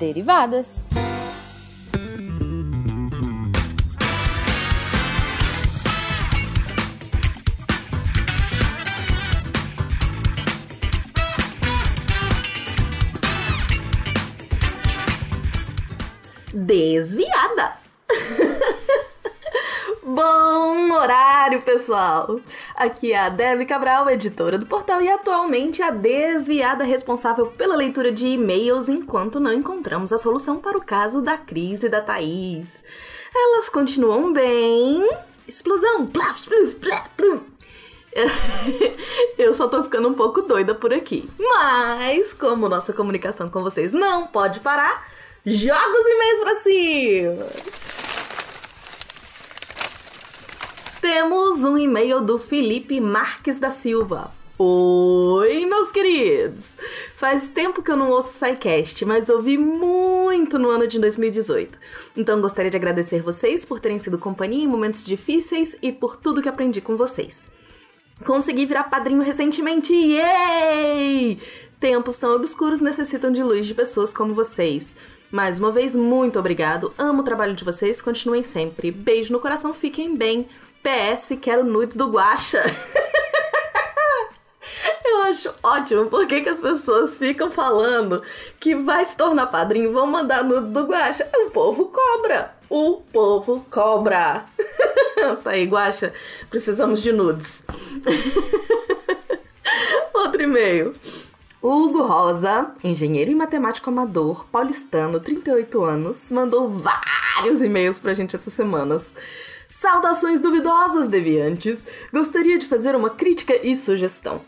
derivadas. Desviada! Bom horário, pessoal! Aqui é a Debbie Cabral, editora do portal, e atualmente a desviada responsável pela leitura de e-mails enquanto não encontramos a solução para o caso da crise da Thaís. Elas continuam bem. Explosão! Plaf, plaf, plaf, plaf. Eu só tô ficando um pouco doida por aqui. Mas, como nossa comunicação com vocês não pode parar, joga os e-mails pra cima! Temos um e-mail do Felipe Marques da Silva. Oi, meus queridos! Faz tempo que eu não ouço SciCast, mas ouvi muito no ano de 2018. Então gostaria de agradecer vocês por terem sido companhia em momentos difíceis e por tudo que aprendi com vocês. Consegui virar padrinho recentemente, yay! Tempos tão obscuros necessitam de luz de pessoas como vocês. Mais uma vez, muito obrigado. Amo o trabalho de vocês, continuem sempre. Beijo no coração, fiquem bem. PS, quero nudes do Guaxa. Eu acho ótimo, por que, as pessoas ficam falando que vai se tornar padrinho, vão mandar nudes do Guaxa? O povo cobra. O povo cobra. tá aí, Guaxa, precisamos de nudes. Outro e-mail. Hugo Rosa, engenheiro e matemático amador, paulistano, 38 anos, mandou vários e-mails pra gente essas semanas. Saudações duvidosas, deviantes! Gostaria de fazer uma crítica e sugestão.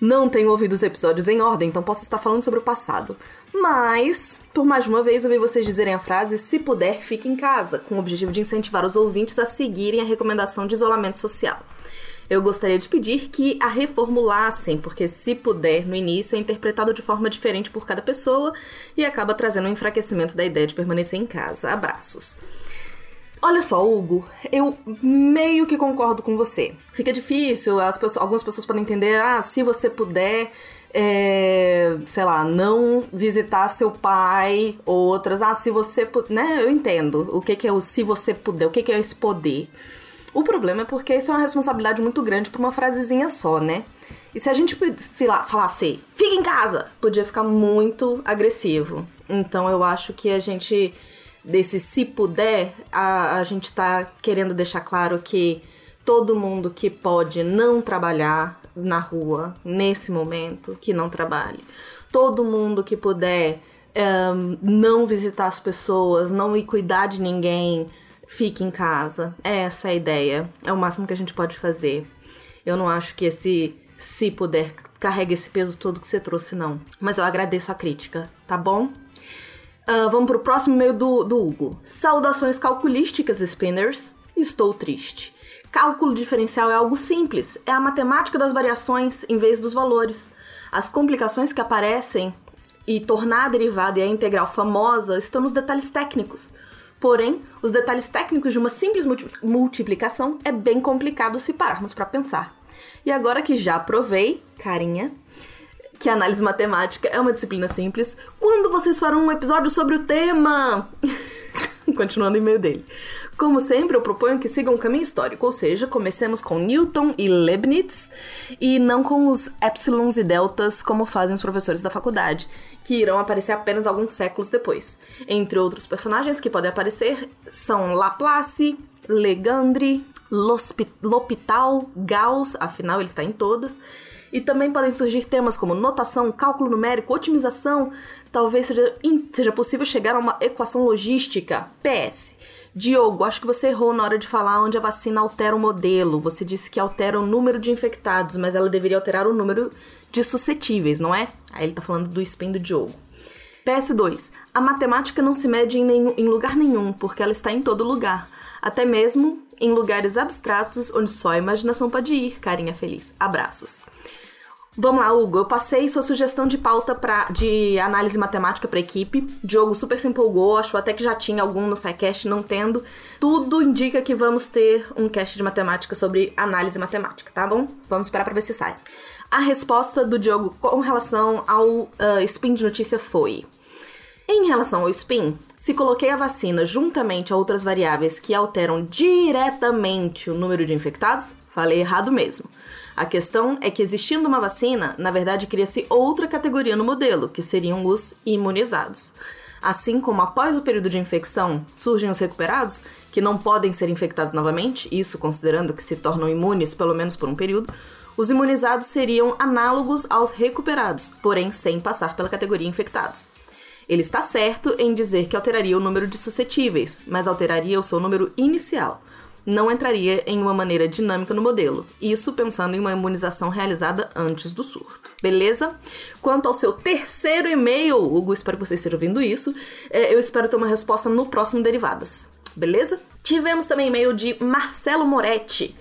Não tenho ouvido os episódios em ordem, então posso estar falando sobre o passado. Mas, por mais uma vez, ouvi vocês dizerem a frase: se puder, fique em casa, com o objetivo de incentivar os ouvintes a seguirem a recomendação de isolamento social. Eu gostaria de pedir que a reformulassem, porque se puder, no início é interpretado de forma diferente por cada pessoa e acaba trazendo um enfraquecimento da ideia de permanecer em casa. Abraços. Olha só, Hugo, eu meio que concordo com você. Fica difícil, as pessoas, algumas pessoas podem entender, ah, se você puder, é, sei lá, não visitar seu pai, outras, ah, se você puder, né? Eu entendo o que, que é o se você puder, o que, que é esse poder. O problema é porque isso é uma responsabilidade muito grande pra uma frasezinha só, né? E se a gente falasse, fica em casa, podia ficar muito agressivo. Então eu acho que a gente desse se puder, a, a gente tá querendo deixar claro que todo mundo que pode não trabalhar na rua nesse momento, que não trabalhe. Todo mundo que puder um, não visitar as pessoas, não ir cuidar de ninguém, fique em casa. É essa a ideia. É o máximo que a gente pode fazer. Eu não acho que esse se puder carregue esse peso todo que você trouxe, não. Mas eu agradeço a crítica, tá bom? Uh, vamos pro próximo e-mail do, do Hugo. Saudações calculísticas, spinners. Estou triste. Cálculo diferencial é algo simples, é a matemática das variações em vez dos valores. As complicações que aparecem e tornar a derivada e a integral famosa estão nos detalhes técnicos. Porém, os detalhes técnicos de uma simples multiplicação é bem complicado se pararmos para pensar. E agora que já provei, carinha, que análise matemática é uma disciplina simples. Quando vocês farão um episódio sobre o tema? Continuando em meio dele. Como sempre, eu proponho que sigam um caminho histórico, ou seja, comecemos com Newton e Leibniz e não com os epsilons e deltas como fazem os professores da faculdade, que irão aparecer apenas alguns séculos depois. Entre outros personagens que podem aparecer são Laplace, Legendre, L'Hopital, Gauss, afinal ele está em todas, e também podem surgir temas como notação, cálculo numérico, otimização. Talvez seja, seja possível chegar a uma equação logística. PS. Diogo, acho que você errou na hora de falar onde a vacina altera o modelo. Você disse que altera o número de infectados, mas ela deveria alterar o número de suscetíveis, não é? Aí ele tá falando do spin do Diogo. PS2. A matemática não se mede em, nenhum, em lugar nenhum, porque ela está em todo lugar. Até mesmo em lugares abstratos onde só a imaginação pode ir, carinha feliz. Abraços. Vamos lá, Hugo. Eu passei sua sugestão de pauta pra, de análise matemática para equipe. Diogo super se empolgou, achou até que já tinha algum no SciCast, não tendo. Tudo indica que vamos ter um cast de matemática sobre análise matemática, tá bom? Vamos esperar para ver se sai. A resposta do Diogo com relação ao uh, spin de notícia foi: Em relação ao SPIN, se coloquei a vacina juntamente a outras variáveis que alteram diretamente o número de infectados, falei errado mesmo. A questão é que existindo uma vacina, na verdade cria-se outra categoria no modelo, que seriam os imunizados. Assim como após o período de infecção surgem os recuperados, que não podem ser infectados novamente, isso considerando que se tornam imunes pelo menos por um período, os imunizados seriam análogos aos recuperados, porém sem passar pela categoria infectados. Ele está certo em dizer que alteraria o número de suscetíveis, mas alteraria o seu número inicial. Não entraria em uma maneira dinâmica no modelo, isso pensando em uma imunização realizada antes do surto. Beleza? Quanto ao seu terceiro e-mail, Hugo, espero que você esteja ouvindo isso. É, eu espero ter uma resposta no próximo Derivadas. Beleza? Tivemos também e-mail de Marcelo Moretti.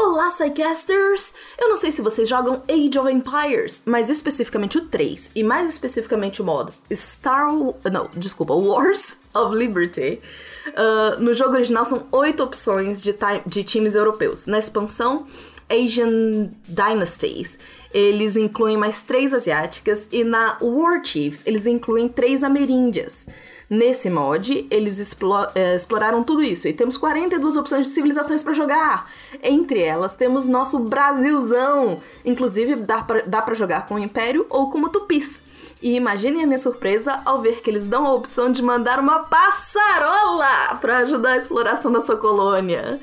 Olá, Psycasters! Eu não sei se vocês jogam Age of Empires, mas especificamente o 3, e mais especificamente o modo Star... Não, desculpa, Wars of Liberty. Uh, no jogo original são oito opções de, de times europeus. Na expansão, Asian Dynasties, eles incluem mais três asiáticas e na War Chiefs eles incluem três ameríndias. Nesse mod, eles é, exploraram tudo isso e temos 42 opções de civilizações para jogar. Entre elas temos nosso Brasilzão, inclusive dá pra, dá jogar com o Império ou com o Tupis. E imaginem a minha surpresa ao ver que eles dão a opção de mandar uma passarola para ajudar a exploração da sua colônia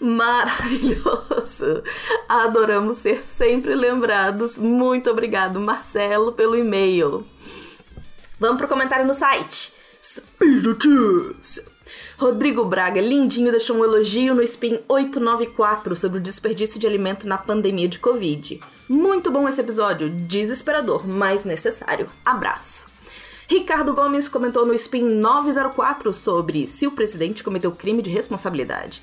maravilhoso. Adoramos ser sempre lembrados. Muito obrigado, Marcelo, pelo e-mail. Vamos pro comentário no site. Rodrigo Braga, lindinho, deixou um elogio no Spin 894 sobre o desperdício de alimento na pandemia de Covid. Muito bom esse episódio, desesperador, mas necessário. Abraço. Ricardo Gomes comentou no Spin 904 sobre se o presidente cometeu crime de responsabilidade.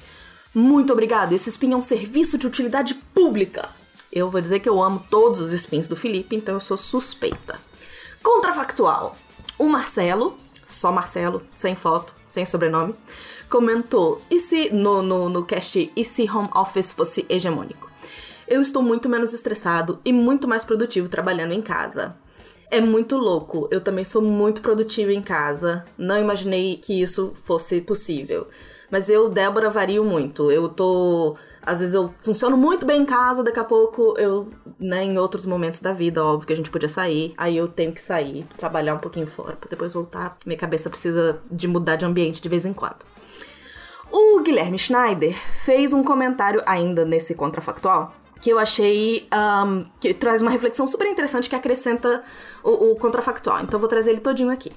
Muito obrigado. Esse spin é um serviço de utilidade pública. Eu vou dizer que eu amo todos os spins do Felipe, então eu sou suspeita. Contrafactual. O Marcelo, só Marcelo, sem foto, sem sobrenome, comentou: e se no, no, no cast e se home office fosse hegemônico? Eu estou muito menos estressado e muito mais produtivo trabalhando em casa. É muito louco. Eu também sou muito produtiva em casa. Não imaginei que isso fosse possível. Mas eu, Débora, vario muito. Eu tô. Às vezes eu funciono muito bem em casa, daqui a pouco eu, né, em outros momentos da vida, óbvio que a gente podia sair, aí eu tenho que sair, trabalhar um pouquinho fora, pra depois voltar. Minha cabeça precisa de mudar de ambiente de vez em quando. O Guilherme Schneider fez um comentário ainda nesse contrafactual que eu achei um, que traz uma reflexão super interessante que acrescenta o, o contrafactual. Então eu vou trazer ele todinho aqui.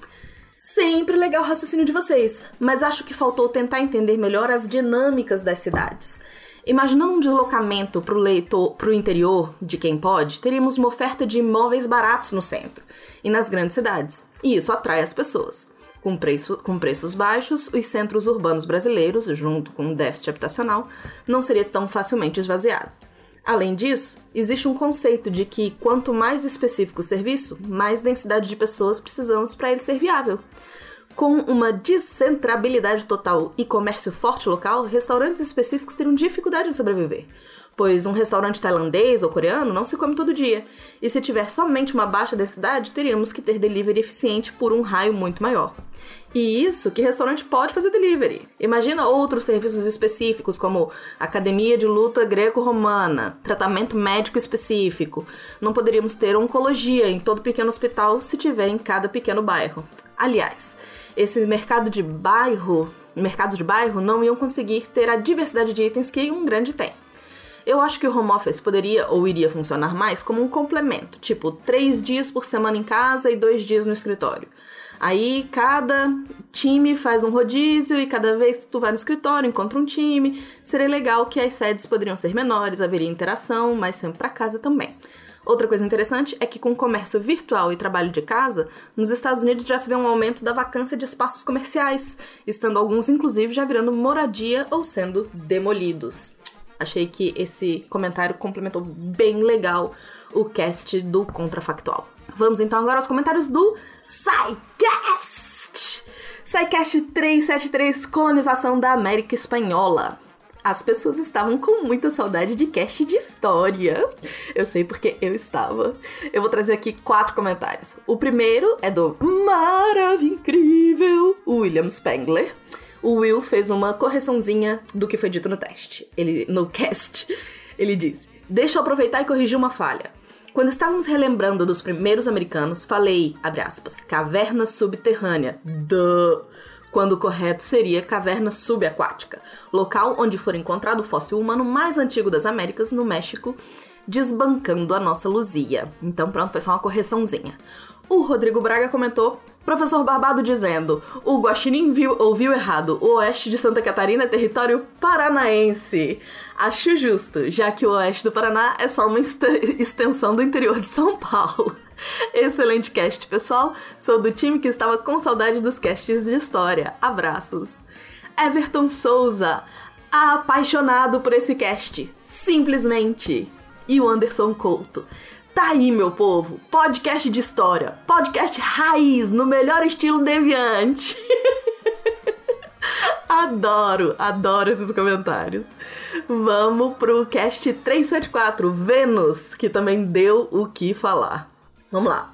Sempre legal o raciocínio de vocês, mas acho que faltou tentar entender melhor as dinâmicas das cidades. Imaginando um deslocamento para o leito, para o interior de quem pode, teríamos uma oferta de imóveis baratos no centro e nas grandes cidades, e isso atrai as pessoas. Com, preço, com preços baixos, os centros urbanos brasileiros, junto com o déficit habitacional, não seria tão facilmente esvaziado. Além disso, existe um conceito de que quanto mais específico o serviço, mais densidade de pessoas precisamos para ele ser viável. Com uma descentrabilidade total e comércio forte local, restaurantes específicos teriam dificuldade em sobreviver pois um restaurante tailandês ou coreano não se come todo dia, e se tiver somente uma baixa densidade, teríamos que ter delivery eficiente por um raio muito maior. E isso que restaurante pode fazer delivery. Imagina outros serviços específicos, como academia de luta greco-romana, tratamento médico específico. Não poderíamos ter oncologia em todo pequeno hospital se tiver em cada pequeno bairro. Aliás, esse mercado de bairro, mercados de bairro não iam conseguir ter a diversidade de itens que um grande tem. Eu acho que o home office poderia ou iria funcionar mais como um complemento, tipo três dias por semana em casa e dois dias no escritório. Aí cada time faz um rodízio e cada vez que tu vai no escritório encontra um time. Seria legal que as sedes poderiam ser menores, haveria interação, mas sempre para casa também. Outra coisa interessante é que com o comércio virtual e trabalho de casa, nos Estados Unidos já se vê um aumento da vacância de espaços comerciais, estando alguns inclusive já virando moradia ou sendo demolidos. Achei que esse comentário complementou bem legal o cast do Contrafactual. Vamos então agora aos comentários do SciCast! SciCast 373 Colonização da América Espanhola. As pessoas estavam com muita saudade de cast de história. Eu sei porque eu estava. Eu vou trazer aqui quatro comentários. O primeiro é do maravilhoso, incrível William Spengler. O Will fez uma correçãozinha do que foi dito no teste. Ele no cast. Ele diz: "Deixa eu aproveitar e corrigir uma falha. Quando estávamos relembrando dos primeiros americanos, falei, abre aspas, caverna subterrânea. Duh quando o correto seria caverna subaquática, local onde foi encontrado o fóssil humano mais antigo das Américas, no México, desbancando a nossa Luzia. Então, pronto, foi só uma correçãozinha. O Rodrigo Braga comentou Professor Barbado dizendo: o Guaxinim viu, ouviu errado. O oeste de Santa Catarina é território paranaense. Acho justo, já que o oeste do Paraná é só uma extensão do interior de São Paulo. Excelente cast, pessoal. Sou do time que estava com saudade dos casts de história. Abraços. Everton Souza, apaixonado por esse cast. Simplesmente. E o Anderson Couto. Tá aí, meu povo. Podcast de história. Podcast raiz, no melhor estilo deviante. adoro, adoro esses comentários. Vamos pro cast 374, Vênus, que também deu o que falar. Vamos lá.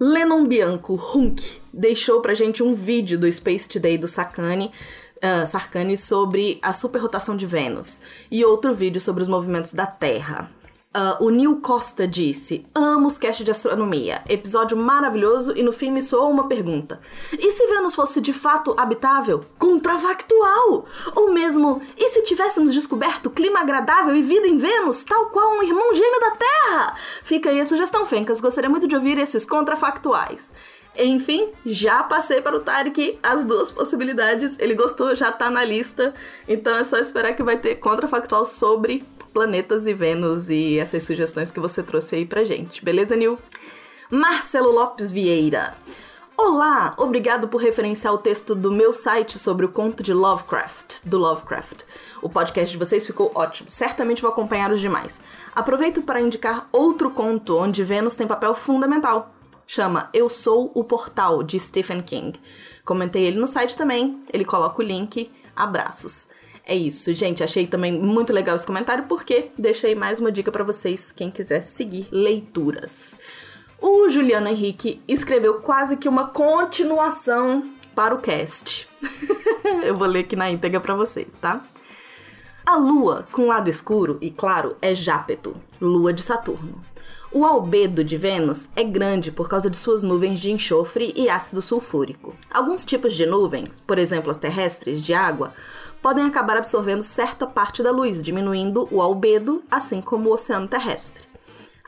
Lennon Bianco Hunk deixou pra gente um vídeo do Space Today do Sakane, uh, Sarkani sobre a superrotação de Vênus e outro vídeo sobre os movimentos da Terra. Uh, o Neil Costa disse: Amo os cast de astronomia. Episódio maravilhoso e no fim me soou uma pergunta. E se Vênus fosse de fato habitável? Contrafactual! Ou mesmo, e se tivéssemos descoberto clima agradável e vida em Vênus, tal qual um irmão gêmeo da Terra? Fica aí a sugestão, Fencas. Gostaria muito de ouvir esses contrafactuais. Enfim, já passei para o Tarek as duas possibilidades. Ele gostou, já tá na lista. Então é só esperar que vai ter contrafactual sobre planetas e Vênus e essas sugestões que você trouxe aí pra gente. Beleza, Nil? Marcelo Lopes Vieira. Olá, obrigado por referenciar o texto do meu site sobre o conto de Lovecraft, do Lovecraft. O podcast de vocês ficou ótimo, certamente vou acompanhar os demais. Aproveito para indicar outro conto onde Vênus tem papel fundamental. Chama Eu Sou o Portal, de Stephen King. Comentei ele no site também, ele coloca o link. Abraços. É isso, gente. Achei também muito legal esse comentário porque deixei mais uma dica para vocês, quem quiser seguir leituras. O Juliano Henrique escreveu quase que uma continuação para o cast. Eu vou ler aqui na íntegra para vocês, tá? A lua com lado escuro e claro é Jápeto, lua de Saturno. O albedo de Vênus é grande por causa de suas nuvens de enxofre e ácido sulfúrico. Alguns tipos de nuvem, por exemplo as terrestres de água, podem acabar absorvendo certa parte da luz, diminuindo o albedo, assim como o oceano terrestre.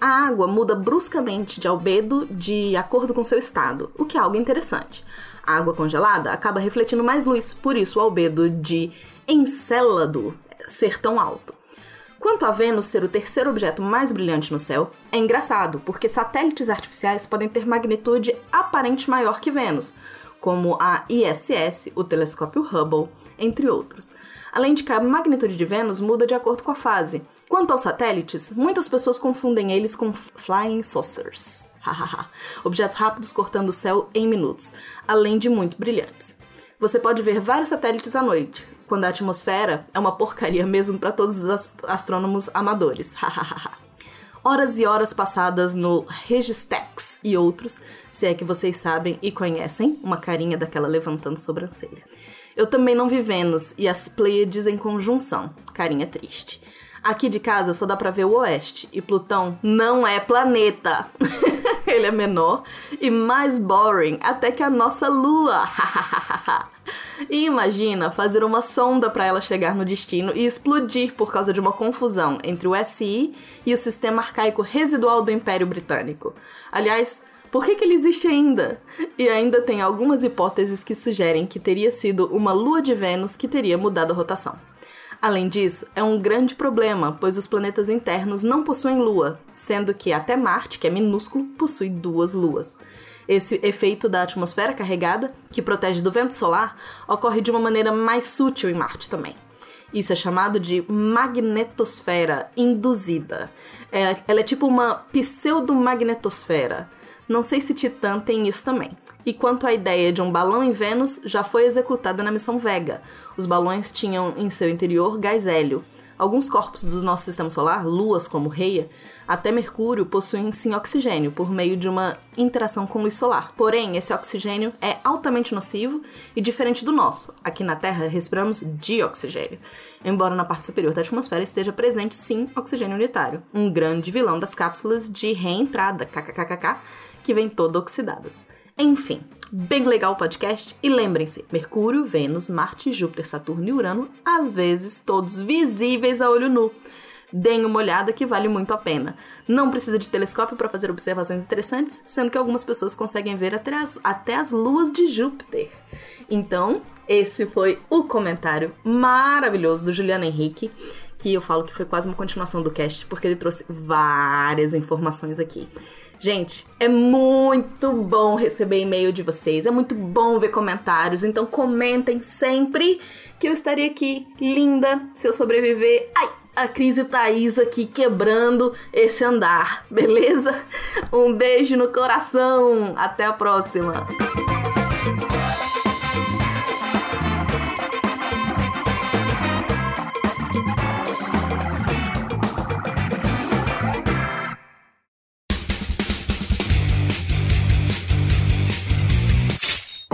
A água muda bruscamente de albedo de acordo com seu estado, o que é algo interessante. A água congelada acaba refletindo mais luz, por isso o albedo de Encélado ser tão alto. Quanto a Vênus ser o terceiro objeto mais brilhante no céu, é engraçado, porque satélites artificiais podem ter magnitude aparente maior que Vênus, como a ISS, o telescópio Hubble, entre outros. Além de que a magnitude de Vênus muda de acordo com a fase. Quanto aos satélites, muitas pessoas confundem eles com flying saucers. Objetos rápidos cortando o céu em minutos, além de muito brilhantes. Você pode ver vários satélites à noite, quando a atmosfera é uma porcaria mesmo para todos os astrônomos amadores. horas e horas passadas no Registex e outros, se é que vocês sabem e conhecem, uma carinha daquela levantando sobrancelha. Eu também não vi Vênus e as Pleiades em conjunção, carinha triste. Aqui de casa só dá pra ver o oeste, e Plutão não é planeta. Ele é menor e mais boring até que a nossa Lua. E imagina fazer uma sonda para ela chegar no destino e explodir por causa de uma confusão entre o SI e o sistema arcaico residual do Império Britânico. Aliás, por que, que ele existe ainda? E ainda tem algumas hipóteses que sugerem que teria sido uma lua de Vênus que teria mudado a rotação. Além disso, é um grande problema, pois os planetas internos não possuem lua, sendo que até Marte, que é minúsculo, possui duas luas. Esse efeito da atmosfera carregada, que protege do vento solar, ocorre de uma maneira mais sutil em Marte também. Isso é chamado de magnetosfera induzida. É, ela é tipo uma pseudomagnetosfera. Não sei se Titã tem isso também. E quanto à ideia de um balão em Vênus, já foi executada na missão Vega. Os balões tinham em seu interior gás hélio. Alguns corpos do nosso sistema solar, luas como Reia, até Mercúrio, possuem sim oxigênio por meio de uma interação com luz solar. Porém, esse oxigênio é altamente nocivo e diferente do nosso. Aqui na Terra, respiramos dioxigênio. Embora na parte superior da atmosfera esteja presente sim oxigênio unitário, um grande vilão das cápsulas de reentrada, kkkk, que vêm todas oxidadas. Enfim, bem legal o podcast. E lembrem-se: Mercúrio, Vênus, Marte, Júpiter, Saturno e Urano, às vezes todos visíveis a olho nu. Deem uma olhada que vale muito a pena. Não precisa de telescópio para fazer observações interessantes, sendo que algumas pessoas conseguem ver até as, até as luas de Júpiter. Então, esse foi o comentário maravilhoso do Juliano Henrique que eu falo que foi quase uma continuação do cast, porque ele trouxe várias informações aqui. Gente, é muito bom receber e-mail de vocês, é muito bom ver comentários, então comentem sempre que eu estarei aqui, linda, se eu sobreviver. Ai! A Cris e Thaís aqui quebrando esse andar, beleza? Um beijo no coração, até a próxima!